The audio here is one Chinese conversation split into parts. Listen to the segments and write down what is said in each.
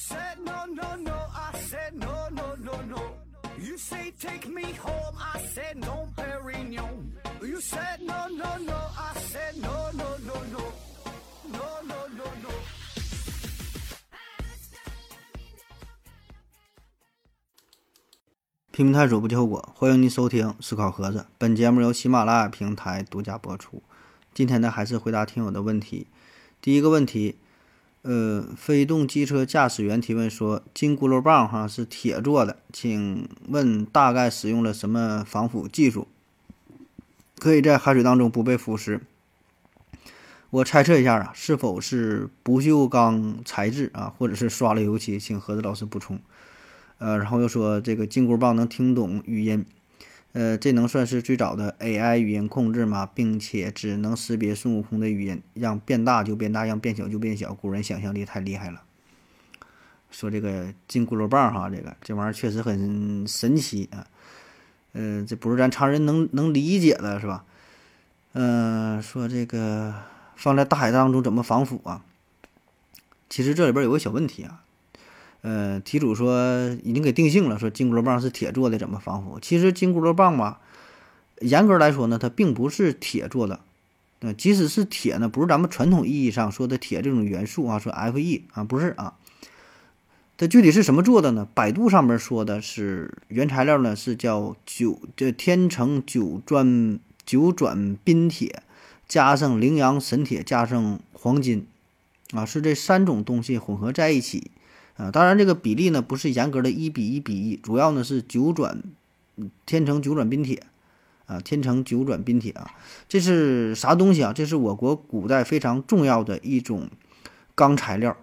said no, no, no, I said no, no, no, no. You say take me home, I said no, Perignon. You said no, no, no, I said no, no, no, no. No, no, no, no. 拼命探索不计后果，欢迎您收听思考盒子。本节目由喜马拉雅平台独家播出。今天呢，还是回答听友的问题。第一个问题，呃，飞动机车驾驶员提问说，金箍噜棒哈是铁做的，请问大概使用了什么防腐技术，可以在海水当中不被腐蚀？我猜测一下啊，是否是不锈钢材质啊，或者是刷了油漆？请盒子老师补充。呃，然后又说这个金箍棒能听懂语音，呃，这能算是最早的 AI 语音控制吗？并且只能识别孙悟空的语音，让变大就变大，让变小就变小。古人想象力太厉害了。说这个金箍棒哈，这个这玩意儿确实很神奇啊。嗯，这不是咱常人能能理解的，是吧？嗯，说这个放在大海当中怎么防腐啊？其实这里边有个小问题啊。呃，题主说已经给定性了，说金箍棒是铁做的，怎么防腐？其实金箍棒吧，严格来说呢，它并不是铁做的。呃，即使是铁呢，不是咱们传统意义上说的铁这种元素啊，说 Fe 啊，不是啊。它具体是什么做的呢？百度上面说的是原材料呢是叫九这天成九转九转钧铁，加上羚羊神铁，加上黄金，啊，是这三种东西混合在一起。啊，当然这个比例呢不是严格的一比一比一，主要呢是九转，天成九转钧铁，啊，天成九转钧铁啊，这是啥东西啊？这是我国古代非常重要的一种钢材料，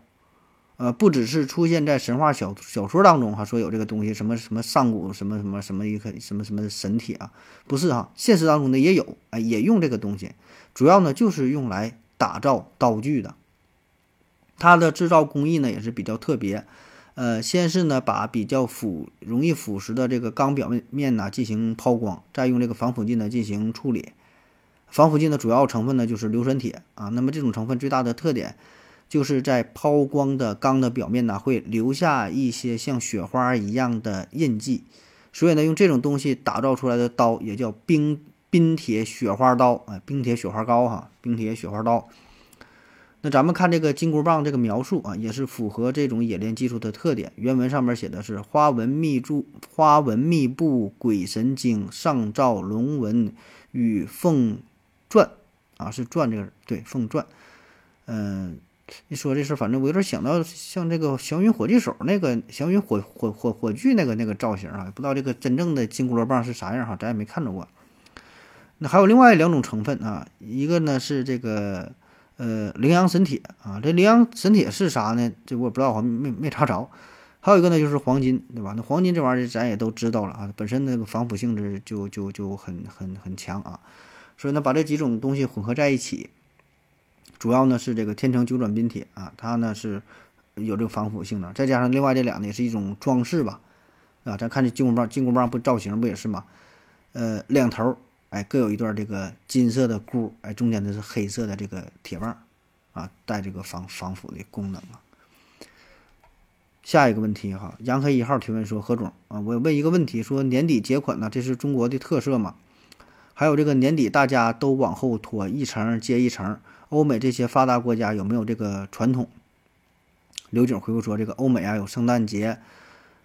呃，不只是出现在神话小小说当中哈，说有这个东西，什么什么上古什么什么什么一个什么什么神铁啊，不是哈，现实当中呢也有，啊，也用这个东西，主要呢就是用来打造刀具的。它的制造工艺呢也是比较特别，呃，先是呢把比较腐容易腐蚀的这个钢表面面呢进行抛光，再用这个防腐剂呢进行处理。防腐剂的主要成分呢就是硫酸铁啊。那么这种成分最大的特点，就是在抛光的钢的表面呢会留下一些像雪花一样的印记，所以呢用这种东西打造出来的刀也叫冰冰铁雪花刀啊，冰铁雪花膏哈，冰铁雪花刀。那咱们看这个金箍棒这个描述啊，也是符合这种冶炼技术的特点。原文上面写的是“花纹密注，花纹密布，鬼神经上照龙纹与凤篆”，啊，是篆这个对凤篆。嗯，一说这事，反正我有点想到像这个祥云火炬手那个祥云火火火火炬那个那个造型啊，不知道这个真正的金箍罗棒是啥样哈，咱也没看着过。那还有另外两种成分啊，一个呢是这个。呃，羚羊神铁啊，这羚羊神铁是啥呢？这我不知道，我没没查着。还有一个呢，就是黄金，对吧？那黄金这玩意儿咱也都知道了啊，本身那个防腐性质就就就很很很强啊。所以呢，把这几种东西混合在一起，主要呢是这个天成九转钧铁啊，它呢是有这个防腐性能，再加上另外这两呢也是一种装饰吧，啊，咱看这金箍棒，金箍棒不造型不也是吗？呃，两头。哎，各有一段这个金色的箍，哎，中间的是黑色的这个铁棒，啊，带这个防防腐的功能啊。下一个问题哈，杨黑一号提问说：何总啊，我问一个问题，说年底结款呢，这是中国的特色吗？还有这个年底大家都往后拖一层接一层，欧美这些发达国家有没有这个传统？刘景回复说：这个欧美啊有圣诞节，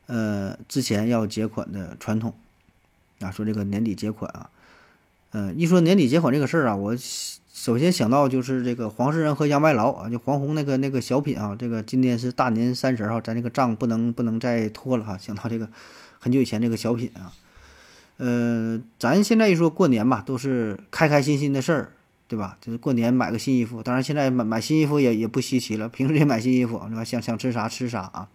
呃，之前要结款的传统啊，说这个年底结款啊。嗯，一说年底结款这个事儿啊，我首先想到就是这个黄世仁和杨白劳啊，就黄宏那个那个小品啊。这个今天是大年三十哈，咱这个账不能不能再拖了哈。想到这个很久以前这个小品啊，呃，咱现在一说过年吧，都是开开心心的事儿，对吧？就是过年买个新衣服，当然现在买买新衣服也也不稀奇了，平时也买新衣服，对吧？想想吃啥吃啥啊。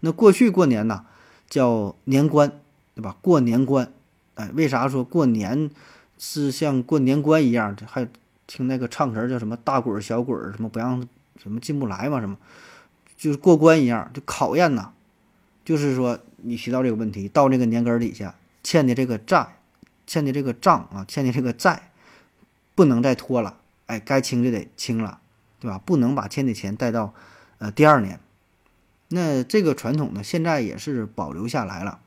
那过去过年呐，叫年关，对吧？过年关，哎，为啥说过年？是像过年关一样，还听那个唱词叫什么大鬼儿小鬼儿什么不让什么进不来嘛什么，就是过关一样，就考验呐。就是说你提到这个问题，到这个年根儿底下欠的这个债，欠的这个账啊，欠的这个债，不能再拖了，哎，该清就得清了，对吧？不能把欠的钱带到呃第二年，那这个传统呢，现在也是保留下来了。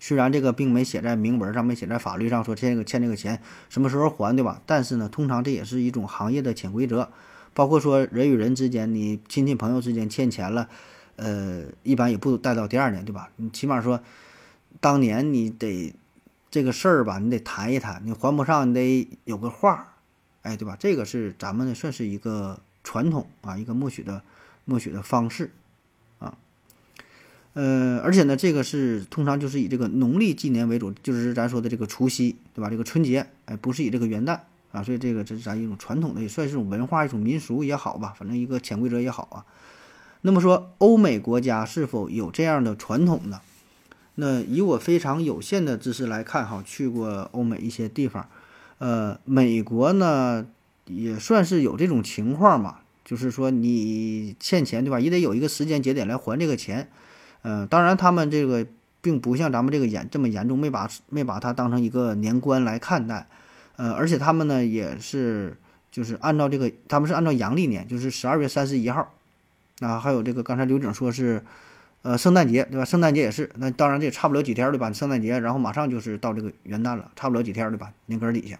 虽然这个并没写在明文上，没写在法律上说欠这个欠这个钱什么时候还，对吧？但是呢，通常这也是一种行业的潜规则，包括说人与人之间，你亲戚朋友之间欠钱了，呃，一般也不带到第二年，对吧？你起码说，当年你得这个事儿吧，你得谈一谈，你还不上，你得有个话，哎，对吧？这个是咱们算是一个传统啊，一个默许的默许的方式。呃，而且呢，这个是通常就是以这个农历纪年为主，就是咱说的这个除夕，对吧？这个春节，哎，不是以这个元旦啊，所以这个这是咱一种传统的，也算是一种文化、一种民俗也好吧，反正一个潜规则也好啊。那么说，欧美国家是否有这样的传统呢？那以我非常有限的知识来看，哈，去过欧美一些地方，呃，美国呢也算是有这种情况嘛，就是说你欠钱，对吧？也得有一个时间节点来还这个钱。嗯，当然，他们这个并不像咱们这个严这么严重，没把没把它当成一个年关来看待。呃，而且他们呢也是就是按照这个，他们是按照阳历年，就是十二月三十一号。啊，还有这个刚才刘景说是，呃，圣诞节对吧？圣诞节也是，那当然这也差不了几天对吧？圣诞节，然后马上就是到这个元旦了，差不了几天对吧？年根底下，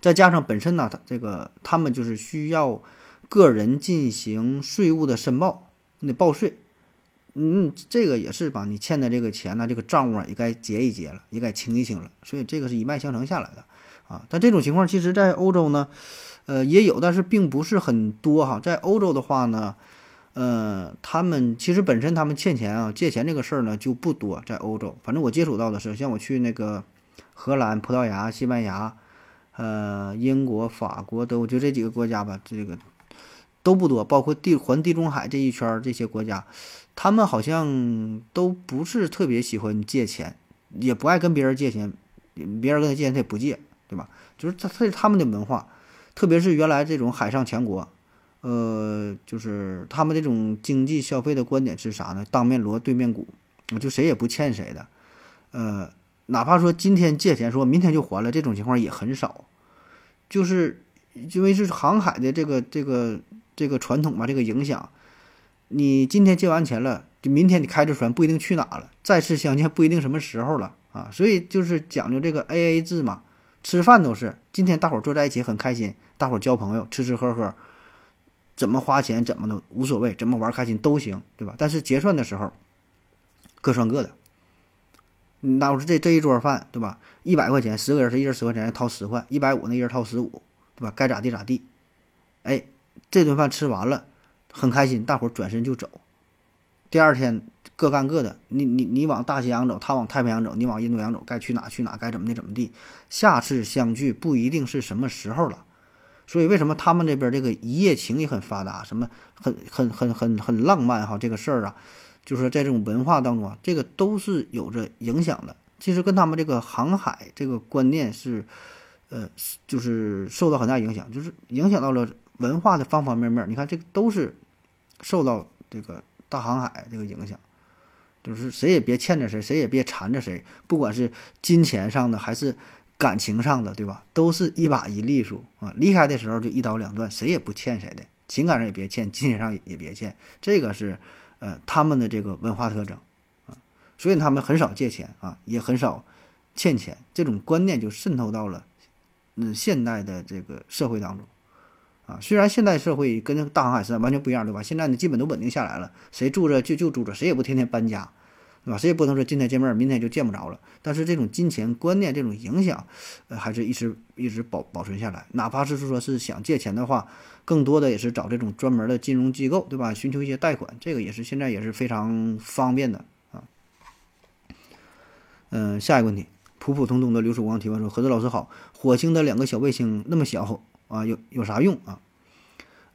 再加上本身呢，他这个他们就是需要个人进行税务的申报，你得报税。嗯，这个也是把你欠的这个钱呢，这个账务啊也该结一结了，也该清一清了。所以这个是一脉相承下来的啊。但这种情况其实，在欧洲呢，呃，也有，但是并不是很多哈。在欧洲的话呢，呃，他们其实本身他们欠钱啊，借钱这个事儿呢就不多。在欧洲，反正我接触到的是，像我去那个荷兰、葡萄牙、西班牙、呃，英国、法国都就这几个国家吧，这个都不多。包括地环地中海这一圈儿这些国家。他们好像都不是特别喜欢借钱，也不爱跟别人借钱，别人跟他借钱他也不借，对吧？就是他他他们的文化，特别是原来这种海上强国，呃，就是他们这种经济消费的观点是啥呢？当面锣对面鼓，就谁也不欠谁的，呃，哪怕说今天借钱，说明天就还了，这种情况也很少，就是因为是航海的这个这个这个传统吧，这个影响。你今天借完钱了，就明天你开着船不一定去哪了，再次相见不一定什么时候了啊！所以就是讲究这个 A A 制嘛，吃饭都是今天大伙坐在一起很开心，大伙交朋友吃吃喝喝，怎么花钱怎么都无所谓，怎么玩开心都行，对吧？但是结算的时候各算各的。那我说这这一桌饭，对吧？一百块钱，十个人是一人十块钱掏十块，一百五那一人掏十五，对吧？该咋地咋地。哎，这顿饭吃完了。很开心，大伙儿转身就走。第二天各干各的，你你你往大西洋走，他往太平洋走，你往印度洋走，该去哪去哪，该怎么的怎么地。下次相聚不一定是什么时候了，所以为什么他们这边这个一夜情也很发达，什么很很很很很浪漫哈，这个事儿啊，就是在这种文化当中啊，这个都是有着影响的。其实跟他们这个航海这个观念是，呃，就是受到很大影响，就是影响到了文化的方方面面。你看这都是。受到这个大航海这个影响，就是谁也别欠着谁，谁也别缠着谁，不管是金钱上的还是感情上的，对吧？都是一把一利索啊！离开的时候就一刀两断，谁也不欠谁的，情感上也别欠，金钱上也别欠，这个是呃他们的这个文化特征啊，所以他们很少借钱啊，也很少欠钱，这种观念就渗透到了嗯现代的这个社会当中。啊，虽然现代社会跟大航海时代完全不一样，对吧？现在呢，基本都稳定下来了，谁住着就就住着，谁也不天天搬家，对吧？谁也不能说今天见面，明天就见不着了。但是这种金钱观念这种影响，呃，还是一直一直保保存下来。哪怕是说是想借钱的话，更多的也是找这种专门的金融机构，对吧？寻求一些贷款，这个也是现在也是非常方便的啊。嗯，下一个问题，普普通通的刘曙光提问说：何子老师好，火星的两个小卫星那么小。啊，有有啥用啊？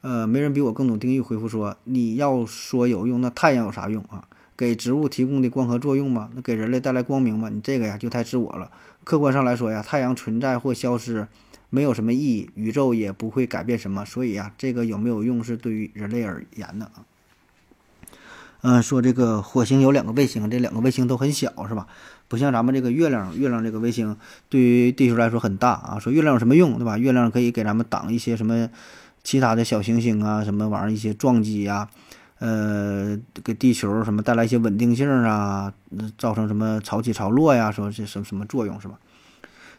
呃，没人比我更懂定义。回复说，你要说有用，那太阳有啥用啊？给植物提供的光合作用吗？那给人类带来光明吗？你这个呀就太自我了。客观上来说呀，太阳存在或消失没有什么意义，宇宙也不会改变什么。所以呀，这个有没有用是对于人类而言的啊。嗯，说这个火星有两个卫星，这两个卫星都很小，是吧？不像咱们这个月亮，月亮这个卫星对于地球来说很大啊。说月亮有什么用，对吧？月亮可以给咱们挡一些什么其他的小行星啊，什么玩意儿一些撞击呀，呃，给地球什么带来一些稳定性啊，造成什么潮起潮落呀，说这什么什么作用是吧？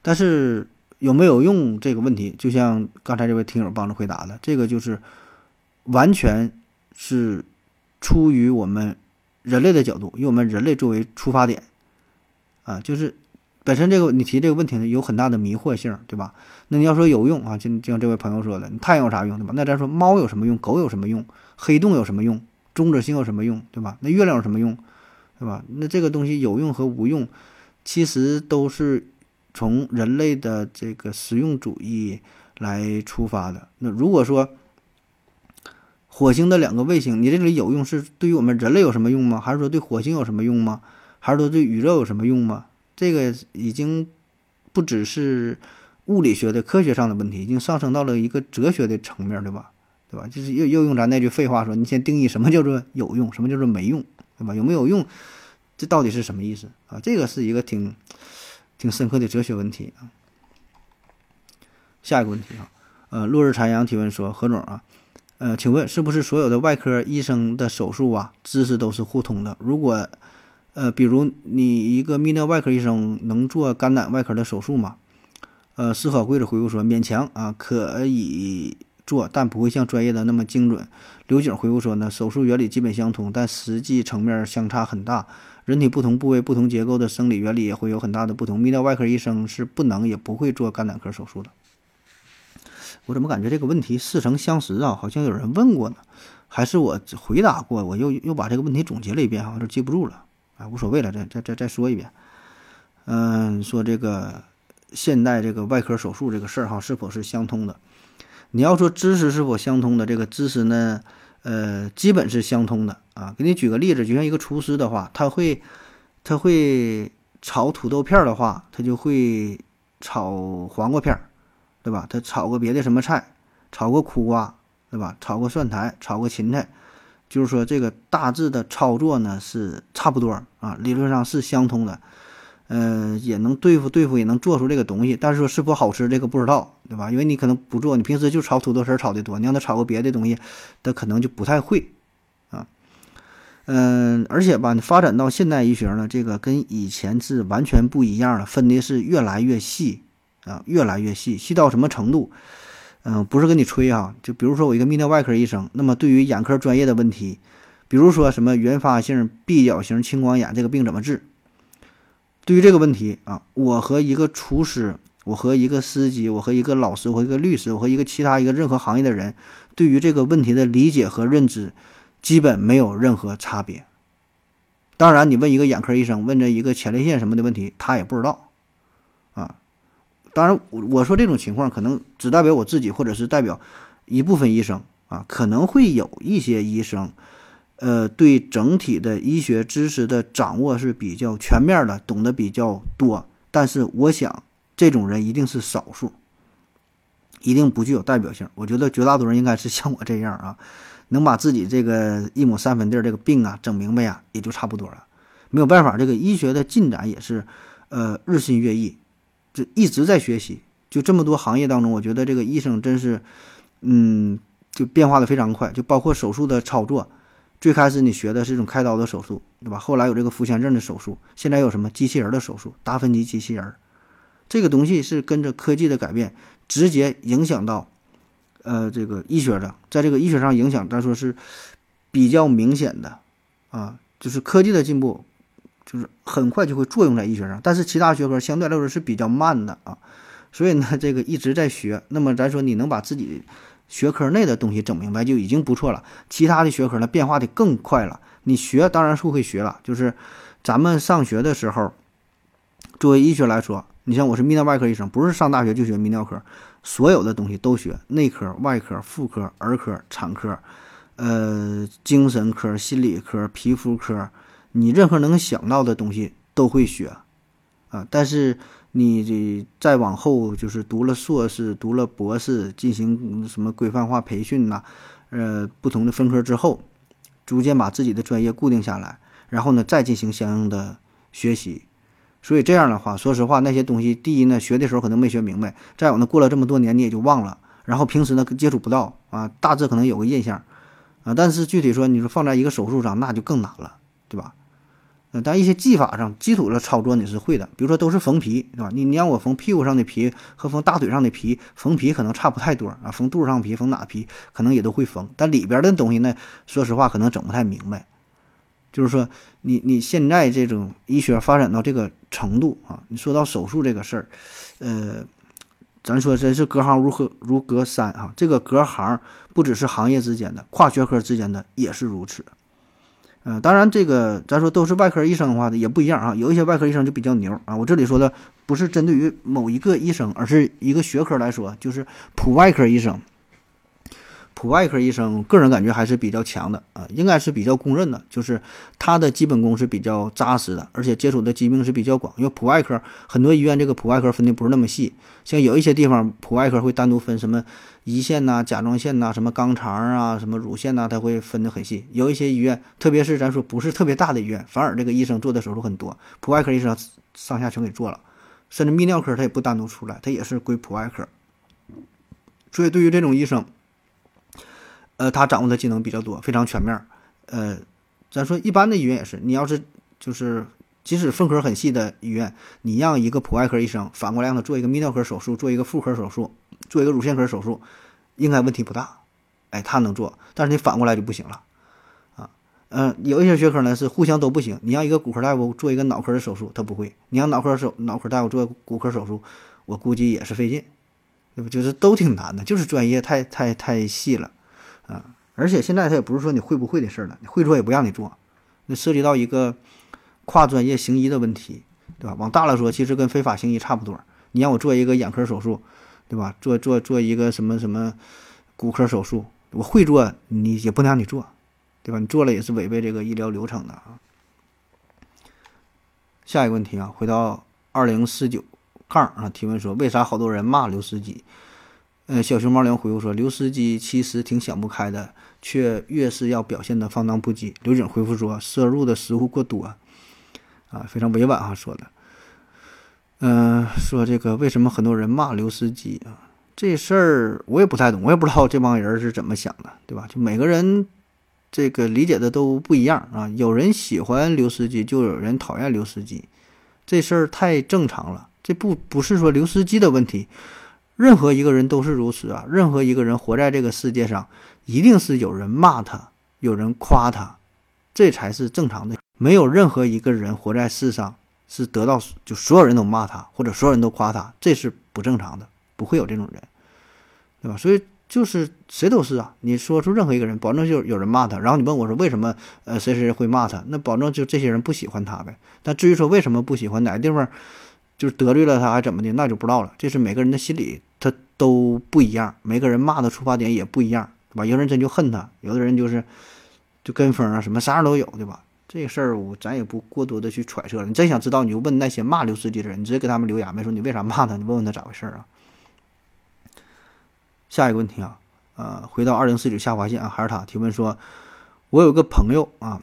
但是有没有用这个问题，就像刚才这位听友帮着回答的，这个就是完全是出于我们人类的角度，以我们人类作为出发点啊，就是本身这个你提这个问题呢，有很大的迷惑性，对吧？那你要说有用啊，就就像这位朋友说的，你太阳有啥用，对吧？那咱说猫有什么用？狗有什么用？黑洞有什么用？中子星有什么用，对吧？那月亮有什么用，对吧？那这个东西有用和无用，其实都是从人类的这个实用主义来出发的。那如果说火星的两个卫星，你这里有用是对于我们人类有什么用吗？还是说对火星有什么用吗？还是说对宇宙有什么用吗？这个已经不只是物理学的科学上的问题，已经上升到了一个哲学的层面，对吧？对吧？就是又又用咱那句废话说，你先定义什么叫做有用，什么叫做没用，对吧？有没有用，这到底是什么意思啊？这个是一个挺挺深刻的哲学问题啊。下一个问题啊，呃，落日残阳提问说，何总啊，呃，请问是不是所有的外科医生的手术啊，知识都是互通的？如果呃，比如你一个泌尿外科医生能做肝胆外科的手术吗？呃，思考贵子回复说，勉强啊，可以。做，但不会像专业的那么精准。刘景回复说呢，手术原理基本相同，但实际层面相差很大。人体不同部位、不同结构的生理原理也会有很大的不同。泌尿外科医生是不能也不会做肝胆科手术的。我怎么感觉这个问题似曾相识啊？好像有人问过呢，还是我回答过？我又又把这个问题总结了一遍，好像记不住了。无所谓了，再再再再说一遍。嗯，说这个现代这个外科手术这个事儿哈，是否是相通的？你要说知识是否相通的，这个知识呢，呃，基本是相通的啊。给你举个例子，就像一个厨师的话，他会，他会炒土豆片儿的话，他就会炒黄瓜片儿，对吧？他炒个别的什么菜，炒个苦瓜，对吧？炒个蒜苔，炒个芹菜，就是说这个大致的操作呢是差不多啊，理论上是相通的。嗯，也能对付对付，也能做出这个东西，但是说是否好吃，这个不知道，对吧？因为你可能不做，你平时就炒土豆丝炒的多，你让他炒个别的东西，他可能就不太会啊。嗯，而且吧，你发展到现代医学呢，这个跟以前是完全不一样了，分的是越来越细啊，越来越细，细到什么程度？嗯，不是跟你吹啊，就比如说我一个泌尿外科医生，那么对于眼科专业的问题，比如说什么原发性闭角型青光眼这个病怎么治？对于这个问题啊，我和一个厨师，我和一个司机，我和一个老师，我和一个律师，我和一个其他一个任何行业的人，对于这个问题的理解和认知，基本没有任何差别。当然，你问一个眼科医生，问这一个前列腺什么的问题，他也不知道。当然，我我说这种情况可能只代表我自己，或者是代表一部分医生啊，可能会有一些医生。呃，对整体的医学知识的掌握是比较全面的，懂得比较多。但是，我想这种人一定是少数，一定不具有代表性。我觉得绝大多数人应该是像我这样啊，能把自己这个一亩三分地儿这个病啊整明白呀，也就差不多了。没有办法，这个医学的进展也是呃日新月异，就一直在学习。就这么多行业当中，我觉得这个医生真是，嗯，就变化的非常快，就包括手术的操作。最开始你学的是一种开刀的手术，对吧？后来有这个腹腔镜的手术，现在有什么机器人的手术，达芬奇机器人，这个东西是跟着科技的改变，直接影响到，呃，这个医学的，在这个医学上影响，咱说是比较明显的，啊，就是科技的进步，就是很快就会作用在医学上，但是其他学科相对来说是比较慢的啊，所以呢，这个一直在学，那么咱说你能把自己。学科内的东西整明白就已经不错了，其他的学科呢变化的更快了。你学当然是会学了，就是咱们上学的时候，作为医学来说，你像我是泌尿外科医生，不是上大学就学泌尿科，所有的东西都学，内科、外科、妇科、儿科、产科，呃，精神科、心理科、皮肤科，你任何能想到的东西都会学，啊，但是。你这再往后就是读了硕士，读了博士，进行什么规范化培训呐？呃，不同的分科之后，逐渐把自己的专业固定下来，然后呢，再进行相应的学习。所以这样的话，说实话，那些东西，第一呢，学的时候可能没学明白；再有呢，过了这么多年，你也就忘了。然后平时呢，接触不到啊，大致可能有个印象啊。但是具体说，你说放在一个手术上，那就更难了，对吧？但一些技法上基础的操作你是会的，比如说都是缝皮，对吧？你你让我缝屁股上的皮和缝大腿上的皮，缝皮可能差不太多啊，缝肚子上皮、缝哪皮可能也都会缝，但里边的东西呢，说实话可能整不太明白。就是说，你你现在这种医学发展到这个程度啊，你说到手术这个事儿，呃，咱说真是隔行如隔如隔山啊，这个隔行不只是行业之间的，跨学科之间的也是如此。嗯，当然，这个咱说都是外科医生的话也不一样啊。有一些外科医生就比较牛啊。我这里说的不是针对于某一个医生，而是一个学科来说，就是普外科医生。普外科医生个人感觉还是比较强的啊，应该是比较公认的，就是他的基本功是比较扎实的，而且接触的疾病是比较广。因为普外科很多医院这个普外科分的不是那么细，像有一些地方普外科会单独分什么胰腺呐、甲状腺呐、什么肛肠啊、什么乳腺呐，他会分得很细。有一些医院，特别是咱说不是特别大的医院，反而这个医生做的手术很多，普外科医生上下全给做了，甚至泌尿科他也不单独出来，他也是归普外科。所以对于这种医生。呃，他掌握的技能比较多，非常全面。呃，咱说一般的医院也是，你要是就是即使分科很细的医院，你让一个普外科医生反过来让他做一个泌尿科手术，做一个妇科手术，做一个乳腺科手术，应该问题不大。哎，他能做，但是你反过来就不行了啊。嗯，有一些学科呢是互相都不行。你让一个骨科大夫做一个脑科的手术，他不会；你让脑科手脑科大夫做骨科手术，我估计也是费劲，对不？就是都挺难的，就是专业太太太细了。而且现在他也不是说你会不会的事儿了，你会做也不让你做，那涉及到一个跨专业行医的问题，对吧？往大了说，其实跟非法行医差不多。你让我做一个眼科手术，对吧？做做做一个什么什么骨科手术，我会做，你也不能让你做，对吧？你做了也是违背这个医疗流程的啊。下一个问题啊，回到二零四九杠啊，提问说，为啥好多人骂刘司机？呃，小熊猫粮回复说：“刘司机其实挺想不开的，却越是要表现的放荡不羁。”刘景回复说：“摄入的食物过多，啊，非常委婉啊说的。嗯，说这个为什么很多人骂刘司机啊？这事儿我也不太懂，我也不知道这帮人是怎么想的，对吧？就每个人这个理解的都不一样啊。有人喜欢刘司机，就有人讨厌刘司机，这事儿太正常了。这不不是说刘司机的问题。”任何一个人都是如此啊！任何一个人活在这个世界上，一定是有人骂他，有人夸他，这才是正常的。没有任何一个人活在世上是得到就所有人都骂他，或者所有人都夸他，这是不正常的，不会有这种人，对吧？所以就是谁都是啊！你说出任何一个人，保证就有人骂他。然后你问我说为什么呃谁谁会骂他？那保证就这些人不喜欢他呗。但至于说为什么不喜欢，哪个地方？就是得罪了他还怎么的，那就不知道了。这是每个人的心理，他都不一样。每个人骂的出发点也不一样，对吧？有的人真就恨他，有的人就是就跟风啊，什么啥样都有，对吧？这个事儿我咱也不过多的去揣测了。你真想知道，你就问那些骂刘司机的人，你直接给他们留言呗，说你为啥骂他？你问问他咋回事啊？下一个问题啊，呃，回到二零四九下划线啊，还是他提问说，我有个朋友啊，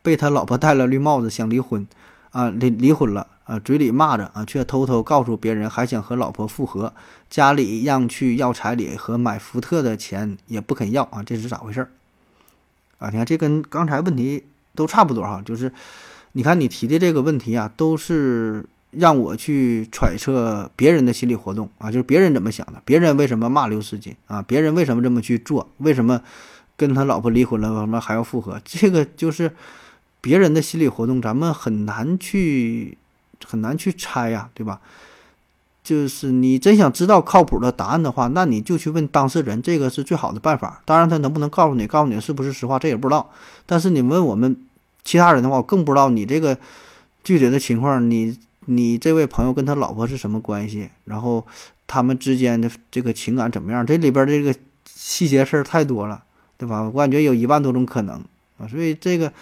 被他老婆戴了绿帽子，想离婚啊，离离婚了。啊，嘴里骂着啊，却偷偷告诉别人还想和老婆复合，家里让去要彩礼和买福特的钱也不肯要啊，这是咋回事儿？啊，你看这跟刚才问题都差不多哈，就是你看你提的这个问题啊，都是让我去揣测别人的心理活动啊，就是别人怎么想的，别人为什么骂刘司机啊，别人为什么这么去做，为什么跟他老婆离婚了，为什么还要复合？这个就是别人的心理活动，咱们很难去。很难去猜呀，对吧？就是你真想知道靠谱的答案的话，那你就去问当事人，这个是最好的办法。当然，他能不能告诉你，告诉你是不是实话，这也不知道。但是你问我们其他人的话，我更不知道你这个具体的情况。你你这位朋友跟他老婆是什么关系？然后他们之间的这个情感怎么样？这里边这个细节事儿太多了，对吧？我感觉有一万多种可能啊，所以这个。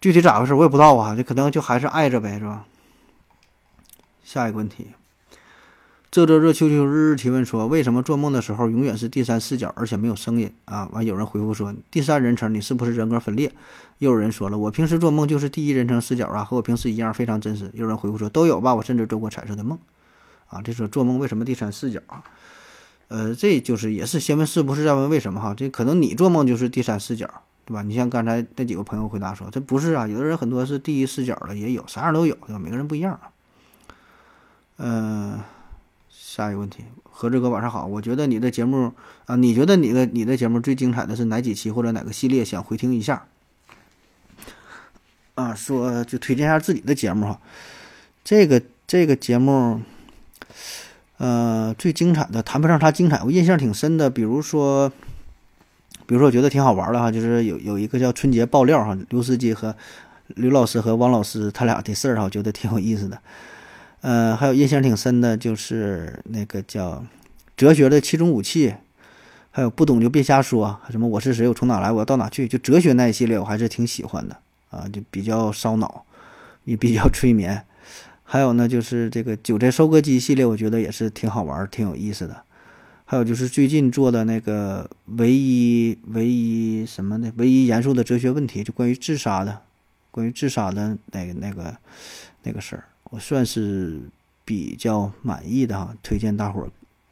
具体咋回事我也不知道啊，这可能就还是爱着呗，是吧？下一个问题，这这这秋秋日日提问说，为什么做梦的时候永远是第三视角，而且没有声音啊？完有人回复说，第三人称，你是不是人格分裂？又有人说了，我平时做梦就是第一人称视角啊，和我平时一样，非常真实。有人回复说，都有吧，我甚至做过彩色的梦啊。这说做梦为什么第三视角？呃，这就是也是先问是不是，再问为什么哈。这可能你做梦就是第三视角，对吧？你像刚才那几个朋友回答说，这不是啊，有的人很多是第一视角的，也有啥样都有，对吧？每个人不一样。嗯，下一个问题，何志哥晚上好，我觉得你的节目啊，你觉得你的你的节目最精彩的是哪几期或者哪个系列？想回听一下。啊，说就推荐一下自己的节目哈，这个这个节目，呃，最精彩的谈不上啥精彩，我印象挺深的。比如说，比如说我觉得挺好玩的哈，就是有有一个叫春节爆料哈，刘司机和刘老师和汪老师他俩的事儿哈，我觉得挺有意思的。呃，还有印象挺深的就是那个叫哲学的七种武器，还有不懂就别瞎说，什么我是谁，我从哪来，我要到哪去，就哲学那一系列我还是挺喜欢的。啊，就比较烧脑，也比较催眠。还有呢，就是这个韭菜收割机系列，我觉得也是挺好玩、挺有意思的。还有就是最近做的那个唯一、唯一什么呢？唯一严肃的哲学问题，就关于自杀的，关于自杀的那个、那个、那个事儿，我算是比较满意的哈，推荐大伙儿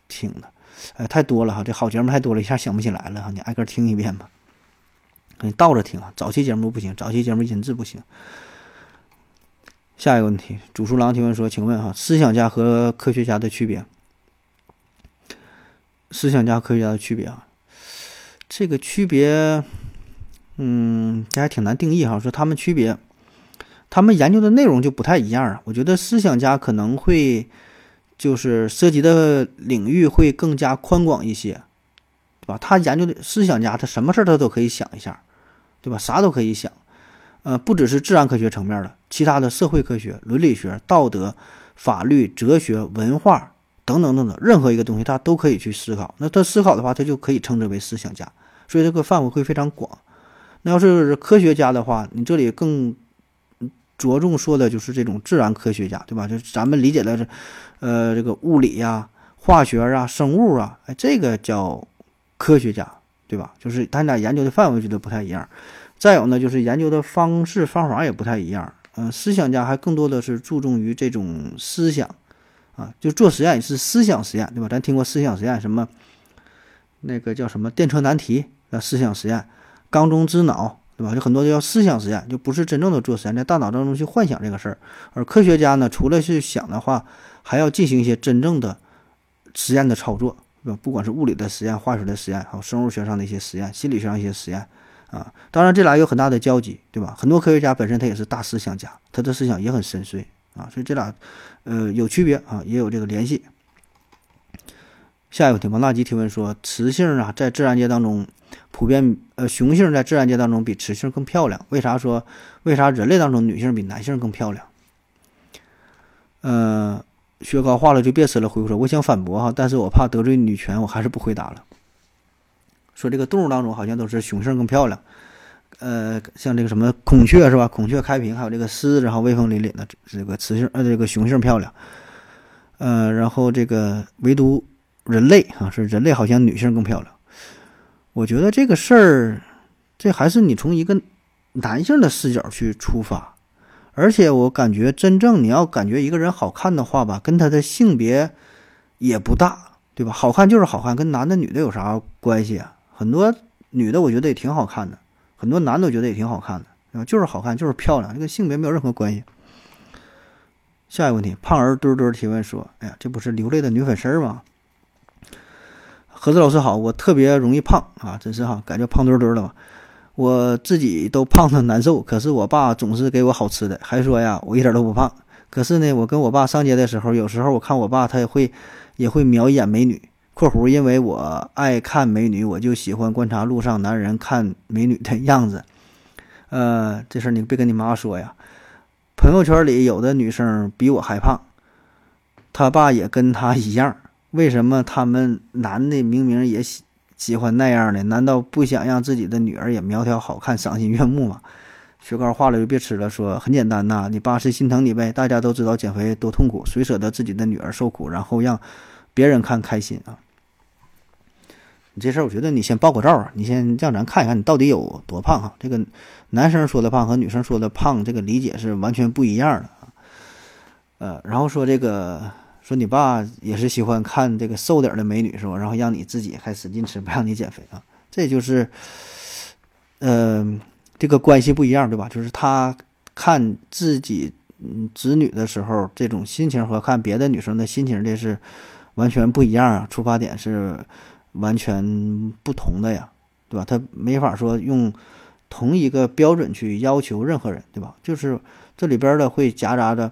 听的。哎，太多了哈，这好节目太多了，一下想不起来了哈，你挨个听一遍吧。你倒着听啊，早期节目不行，早期节目音质不行。下一个问题，主书郎提问说：“请问哈，思想家和科学家的区别？思想家、科学家的区别啊？这个区别，嗯，这还挺难定义哈。说他们区别，他们研究的内容就不太一样啊。我觉得思想家可能会就是涉及的领域会更加宽广一些。”对吧？他研究的思想家，他什么事儿他都可以想一下，对吧？啥都可以想，呃，不只是自然科学层面的，其他的社会科学、伦理学、道德、法律、哲学、文化等等等等，任何一个东西他都可以去思考。那他思考的话，他就可以称之为思想家，所以这个范围会非常广。那要是科学家的话，你这里更着重说的就是这种自然科学家，对吧？就是咱们理解的是，呃，这个物理呀、化学啊、生物啊，哎，这个叫。科学家，对吧？就是他俩研究的范围觉得不太一样。再有呢，就是研究的方式方法也不太一样。嗯，思想家还更多的是注重于这种思想啊，就做实验也是思想实验，对吧？咱听过思想实验，什么那个叫什么电车难题啊，思想实验，缸中之脑，对吧？就很多叫思想实验，就不是真正的做实验，在大脑当中去幻想这个事儿。而科学家呢，除了去想的话，还要进行一些真正的实验的操作。对吧不管是物理的实验、化学的实验，还有生物学上的一些实验、心理学上一些实验，啊，当然这俩有很大的交集，对吧？很多科学家本身他也是大思想家，他的思想也很深邃啊，所以这俩，呃，有区别啊，也有这个联系。下一个问题，王大吉提问说：雌性啊，在自然界当中普遍，呃，雄性在自然界当中比雌性更漂亮，为啥说？为啥人类当中女性比男性更漂亮？嗯。学高话了就别吃了。回复说，我想反驳哈，但是我怕得罪女权，我还是不回答了。说这个动物当中好像都是雄性更漂亮，呃，像这个什么孔雀是吧？孔雀开屏，还有这个狮子，然后威风凛凛的，这个雌性呃这个雄性漂亮。呃，然后这个唯独人类啊，是人类好像女性更漂亮。我觉得这个事儿，这还是你从一个男性的视角去出发。而且我感觉，真正你要感觉一个人好看的话吧，跟他的性别也不大，对吧？好看就是好看，跟男的女的有啥关系啊？很多女的我觉得也挺好看的，很多男的觉得也挺好看的，对吧？就是好看，就是漂亮，这个性别没有任何关系。下一个问题，胖儿墩墩提问说：“哎呀，这不是流泪的女粉丝吗？”何子老师好，我特别容易胖啊，真是哈，感觉胖墩墩的嘛。我自己都胖的难受，可是我爸总是给我好吃的，还说呀我一点都不胖。可是呢，我跟我爸上街的时候，有时候我看我爸他也会也会瞄一眼美女（括弧因为我爱看美女，我就喜欢观察路上男人看美女的样子）。呃，这事儿你别跟你妈说呀。朋友圈里有的女生比我还胖，他爸也跟他一样。为什么他们男的明明也喜？喜欢那样的，难道不想让自己的女儿也苗条好看、赏心悦目吗？雪糕化了就别吃了。说很简单呐，你爸是心疼你呗。大家都知道减肥多痛苦，谁舍得自己的女儿受苦，然后让别人看开心啊？你这事儿，我觉得你先报个照啊，你先让咱看一看你到底有多胖哈。这个男生说的胖和女生说的胖，这个理解是完全不一样的啊。呃，然后说这个说你爸也是喜欢看这个瘦点儿的美女是吧？然后让你自己还使劲吃，不让你减肥啊？这就是，呃，这个关系不一样，对吧？就是他看自己嗯子女的时候，这种心情和看别的女生的心情，这是完全不一样啊，出发点是完全不同的呀，对吧？他没法说用同一个标准去要求任何人，对吧？就是这里边的会夹杂着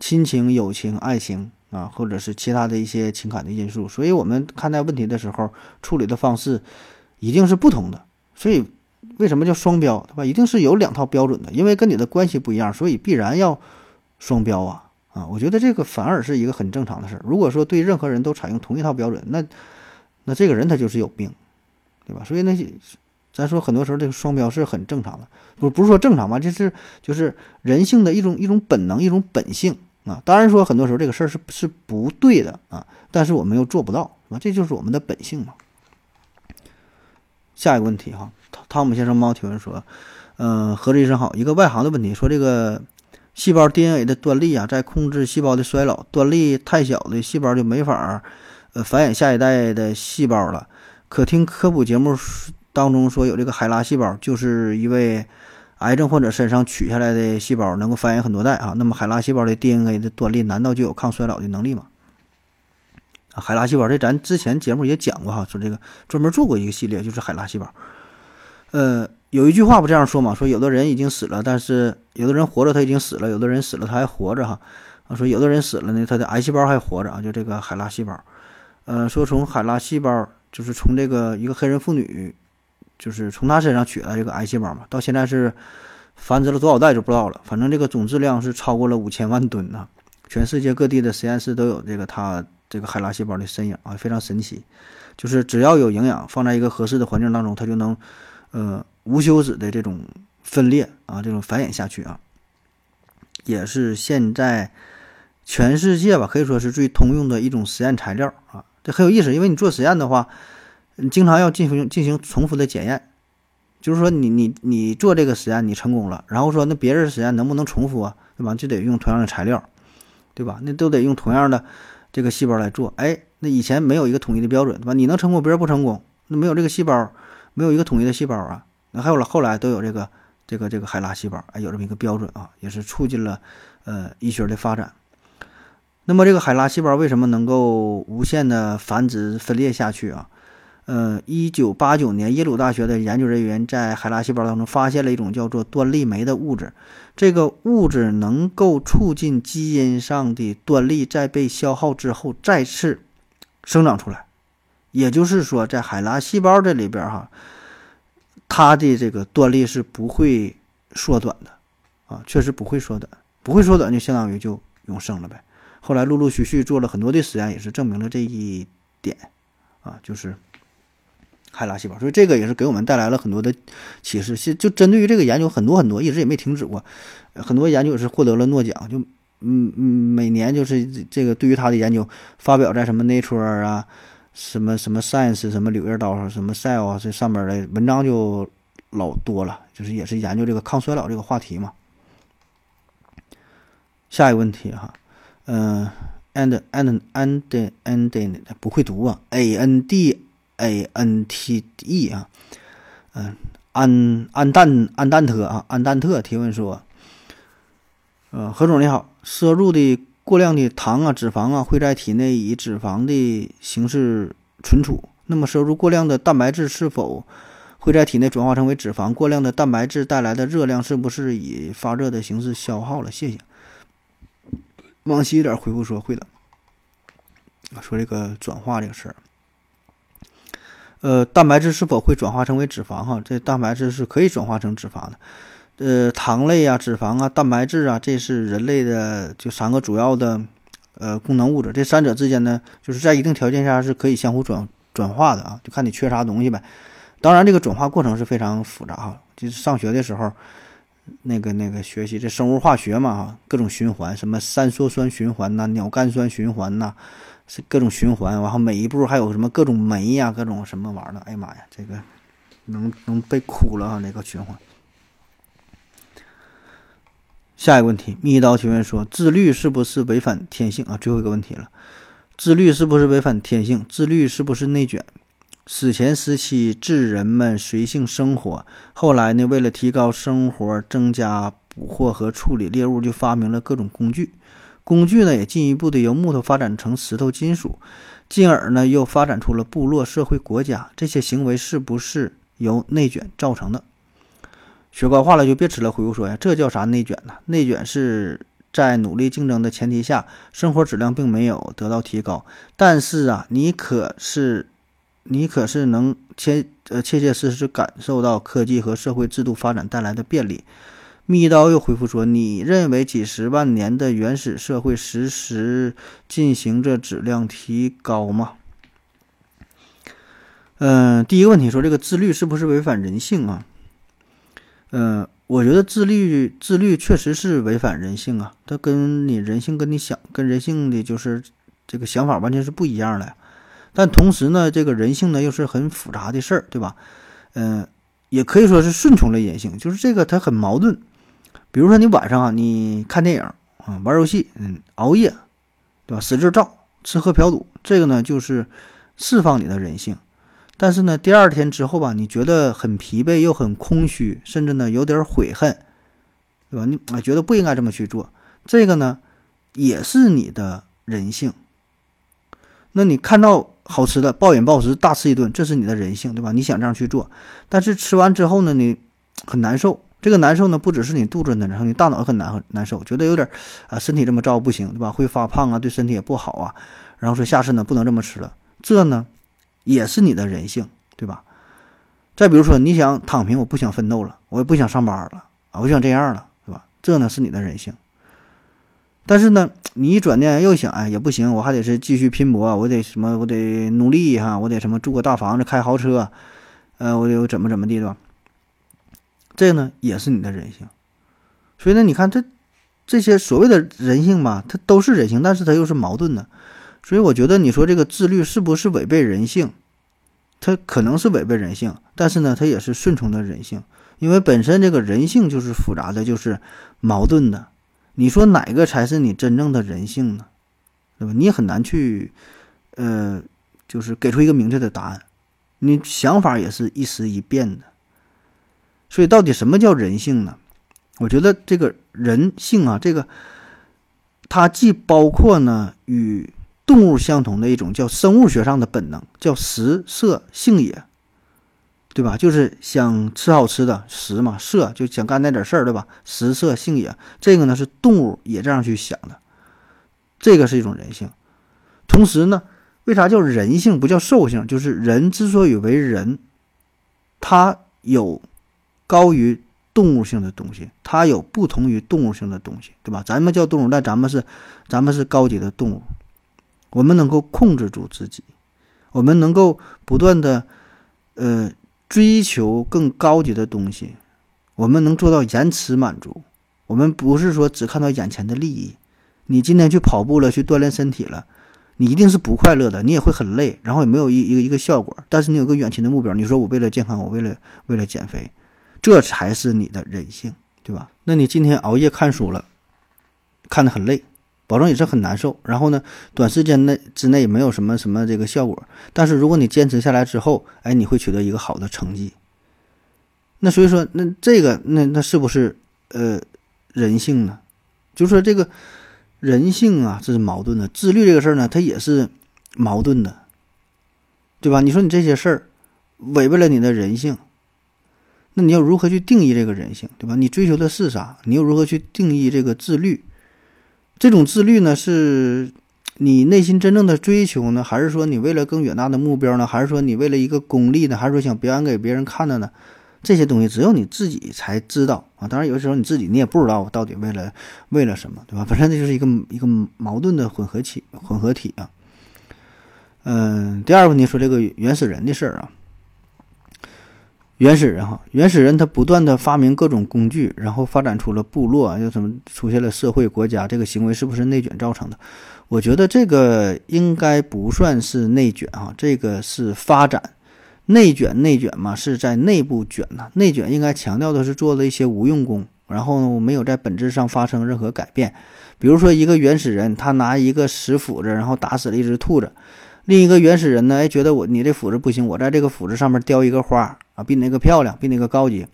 亲情、友情、爱情啊，或者是其他的一些情感的因素，所以我们看待问题的时候，处理的方式。一定是不同的，所以为什么叫双标，对吧？一定是有两套标准的，因为跟你的关系不一样，所以必然要双标啊啊！我觉得这个反而是一个很正常的事儿。如果说对任何人都采用同一套标准，那那这个人他就是有病，对吧？所以那些咱说很多时候这个双标是很正常的，不不是说正常吧，这是就是人性的一种一种本能一种本性啊。当然说很多时候这个事儿是是不对的啊，但是我们又做不到，是吧？这就是我们的本性嘛。下一个问题哈，汤汤姆先生猫提问说，嗯，何志医生好，一个外行的问题，说这个细胞 DNA 的端粒啊，在控制细胞的衰老，端粒太小的细胞就没法繁衍下一代的细胞了。可听科普节目当中说有这个海拉细胞，就是一位癌症患者身上取下来的细胞，能够繁衍很多代啊。那么海拉细胞的 DNA 的端粒难道就有抗衰老的能力吗？海拉细胞，这咱之前节目也讲过哈，说这个专门做过一个系列，就是海拉细胞。呃，有一句话不这样说嘛，说有的人已经死了，但是有的人活着他已经死了，有的人死了他还活着哈。啊，说有的人死了呢，他的癌细胞还活着啊，就这个海拉细胞。呃，说从海拉细胞，就是从这个一个黑人妇女，就是从她身上取来这个癌细胞嘛，到现在是繁殖了多少代就不知道了，反正这个总质量是超过了五千万吨呢。全世界各地的实验室都有这个它。这个海拉细胞的身影啊，非常神奇，就是只要有营养，放在一个合适的环境当中，它就能，呃，无休止的这种分裂啊，这种繁衍下去啊，也是现在全世界吧，可以说是最通用的一种实验材料啊。很有意思，因为你做实验的话，你经常要进行进行重复的检验，就是说你你你做这个实验你成功了，然后说那别人实验能不能重复啊？对吧？就得用同样的材料，对吧？那都得用同样的。这个细胞来做，哎，那以前没有一个统一的标准，对吧？你能成功，别人不成功，那没有这个细胞，没有一个统一的细胞啊。那还有了，后来都有这个这个这个海拉细胞，哎，有这么一个标准啊，也是促进了呃医学的发展。那么这个海拉细胞为什么能够无限的繁殖分裂下去啊？呃，一九八九年，耶鲁大学的研究人员在海拉细胞当中发现了一种叫做端粒酶的物质。这个物质能够促进基因上的端粒在被消耗之后再次生长出来。也就是说，在海拉细胞这里边，哈，它的这个端粒是不会缩短的啊，确实不会缩短，不会缩短就相当于就永生了呗。后来陆陆续续做了很多的实验，也是证明了这一点啊，就是。海拉细胞，所以这个也是给我们带来了很多的启示。就就针对于这个研究，很多很多一直也没停止过，很多研究是获得了诺奖。就嗯嗯，每年就是这个对于他的研究发表在什么 Nature 啊、什么什么 Science、什么柳叶刀、什么 Cell 啊这上面的文章就老多了。就是也是研究这个抗衰老这个话题嘛。下一个问题哈，嗯，and and and and 不会读啊，A N D。A N T E 啊，嗯，安安蛋安蛋特啊，安蛋特提问说，呃，何总你好，摄入的过量的糖啊、脂肪啊，会在体内以脂肪的形式存储。那么，摄入过量的蛋白质是否会在体内转化成为脂肪？过量的蛋白质带来的热量是不是以发热的形式消耗了？谢谢。往西一点回复说会的。说这个转化这个事儿。呃，蛋白质是否会转化成为脂肪？哈，这蛋白质是可以转化成脂肪的。呃，糖类啊、脂肪啊、蛋白质啊，这是人类的就三个主要的呃功能物质。这三者之间呢，就是在一定条件下是可以相互转转化的啊，就看你缺啥东西呗。当然，这个转化过程是非常复杂哈。就是上学的时候，那个那个学习这生物化学嘛，各种循环，什么三羧酸循环呐、鸟苷酸循环呐。是各种循环，然后每一步还有什么各种酶呀，各种什么玩意儿的？哎呀妈呀，这个能能被哭了啊！那个循环。下一个问题，密刀提问说：自律是不是违反天性啊？最后一个问题了，自律是不是违反天性？自律是不是内卷？史前时期，智人们随性生活，后来呢，为了提高生活、增加捕获和处理猎物，就发明了各种工具。工具呢，也进一步的由木头发展成石头、金属，进而呢，又发展出了部落、社会、国家。这些行为是不是由内卷造成的？学高话了就别吃了。回复说呀，这叫啥内卷呢？内卷是在努力竞争的前提下，生活质量并没有得到提高，但是啊，你可是。你可是能切呃切切实实感受到科技和社会制度发展带来的便利。密刀又回复说：“你认为几十万年的原始社会实时进行着质量提高吗？”嗯，第一个问题说这个自律是不是违反人性啊？嗯，我觉得自律自律确实是违反人性啊，它跟你人性跟你想跟人性的就是这个想法完全是不一样的。但同时呢，这个人性呢又是很复杂的事儿，对吧？嗯，也可以说是顺从了人性，就是这个它很矛盾。比如说你晚上啊，你看电影啊，玩游戏，嗯，熬夜，对吧？使劲造，吃喝嫖赌，这个呢就是释放你的人性。但是呢，第二天之后吧，你觉得很疲惫又很空虚，甚至呢有点悔恨，对吧？你啊觉得不应该这么去做，这个呢也是你的人性。那你看到。好吃的暴饮暴食大吃一顿，这是你的人性，对吧？你想这样去做，但是吃完之后呢，你很难受。这个难受呢，不只是你肚子难受，你大脑很难难受，觉得有点啊，身体这么造不行，对吧？会发胖啊，对身体也不好啊。然后说下次呢，不能这么吃了。这呢，也是你的人性，对吧？再比如说，你想躺平，我不想奋斗了，我也不想上班了啊，我想这样了，对吧？这呢，是你的人性。但是呢，你一转念又想，哎，也不行，我还得是继续拼搏，我得什么，我得努力哈，我得什么住个大房子，开豪车，呃，我得怎么怎么地，对吧？这个呢，也是你的人性。所以呢，你看这这些所谓的人性吧，它都是人性，但是它又是矛盾的。所以我觉得你说这个自律是不是违背人性？它可能是违背人性，但是呢，它也是顺从的人性，因为本身这个人性就是复杂的，就是矛盾的。你说哪个才是你真正的人性呢？对吧？你也很难去，呃，就是给出一个明确的答案。你想法也是一时一变的。所以，到底什么叫人性呢？我觉得这个人性啊，这个它既包括呢与动物相同的一种叫生物学上的本能，叫食色性也。对吧？就是想吃好吃的食嘛，色就想干那点事儿，对吧？食色性也，这个呢是动物也这样去想的，这个是一种人性。同时呢，为啥叫人性不叫兽性？就是人之所以为人，他有高于动物性的东西，他有不同于动物性的东西，对吧？咱们叫动物，但咱们是咱们是高级的动物，我们能够控制住自己，我们能够不断的，呃。追求更高级的东西，我们能做到延迟满足。我们不是说只看到眼前的利益。你今天去跑步了，去锻炼身体了，你一定是不快乐的，你也会很累，然后也没有一一个一个效果。但是你有个远期的目标，你说我为了健康，我为了为了减肥，这才是你的人性，对吧？那你今天熬夜看书了，看得很累。保证也是很难受，然后呢，短时间内之内没有什么什么这个效果，但是如果你坚持下来之后，哎，你会取得一个好的成绩。那所以说，那这个那那是不是呃人性呢？就是说这个人性啊，这是矛盾的。自律这个事儿呢，它也是矛盾的，对吧？你说你这些事儿违背了你的人性，那你要如何去定义这个人性，对吧？你追求的是啥？你又如何去定义这个自律？这种自律呢，是你内心真正的追求呢，还是说你为了更远大的目标呢，还是说你为了一个功利呢，还是说想表演给别人看的呢？这些东西只有你自己才知道啊。当然，有的时候你自己你也不知道到底为了为了什么，对吧？本身这就是一个一个矛盾的混合体，混合体啊。嗯，第二个问题说这个原始人的事儿啊。原始人哈，原始人他不断的发明各种工具，然后发展出了部落，又什么出现了社会国家，这个行为是不是内卷造成的？我觉得这个应该不算是内卷哈，这个是发展。内卷内卷嘛，是在内部卷呐。内卷应该强调的是做了一些无用功然后没有在本质上发生任何改变。比如说，一个原始人他拿一个石斧子，然后打死了一只兔子；另一个原始人呢，哎，觉得我你这斧子不行，我在这个斧子上面雕一个花啊，比那个漂亮，比那个高级。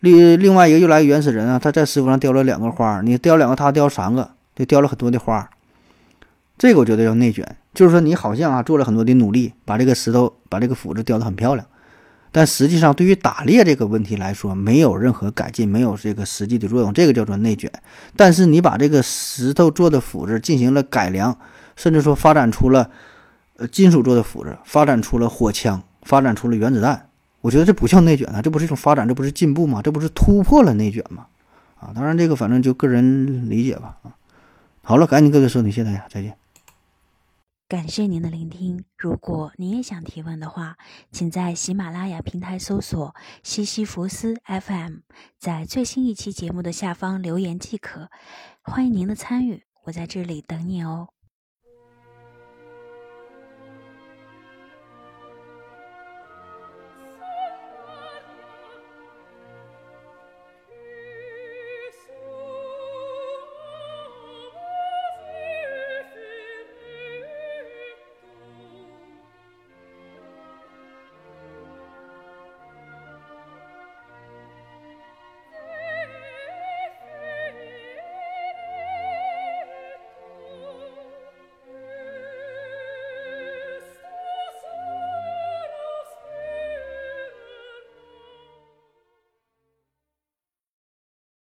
另另外一个又来原始人啊，他在石斧上雕了两个花，你雕两个，他雕三个，就雕了很多的花。这个我觉得叫内卷，就是说你好像啊做了很多的努力，把这个石头把这个斧子雕得很漂亮。但实际上，对于打猎这个问题来说，没有任何改进，没有这个实际的作用，这个叫做内卷。但是你把这个石头做的斧子进行了改良，甚至说发展出了呃金属做的斧子，发展出了火枪，发展出了原子弹，我觉得这不叫内卷啊，这不是一种发展，这不是进步吗？这不是突破了内卷吗？啊，当然这个反正就个人理解吧。啊，好了，赶紧各位收听，谢谢大家，再见。感谢您的聆听。如果您也想提问的话，请在喜马拉雅平台搜索“西西弗斯 FM”，在最新一期节目的下方留言即可。欢迎您的参与，我在这里等你哦。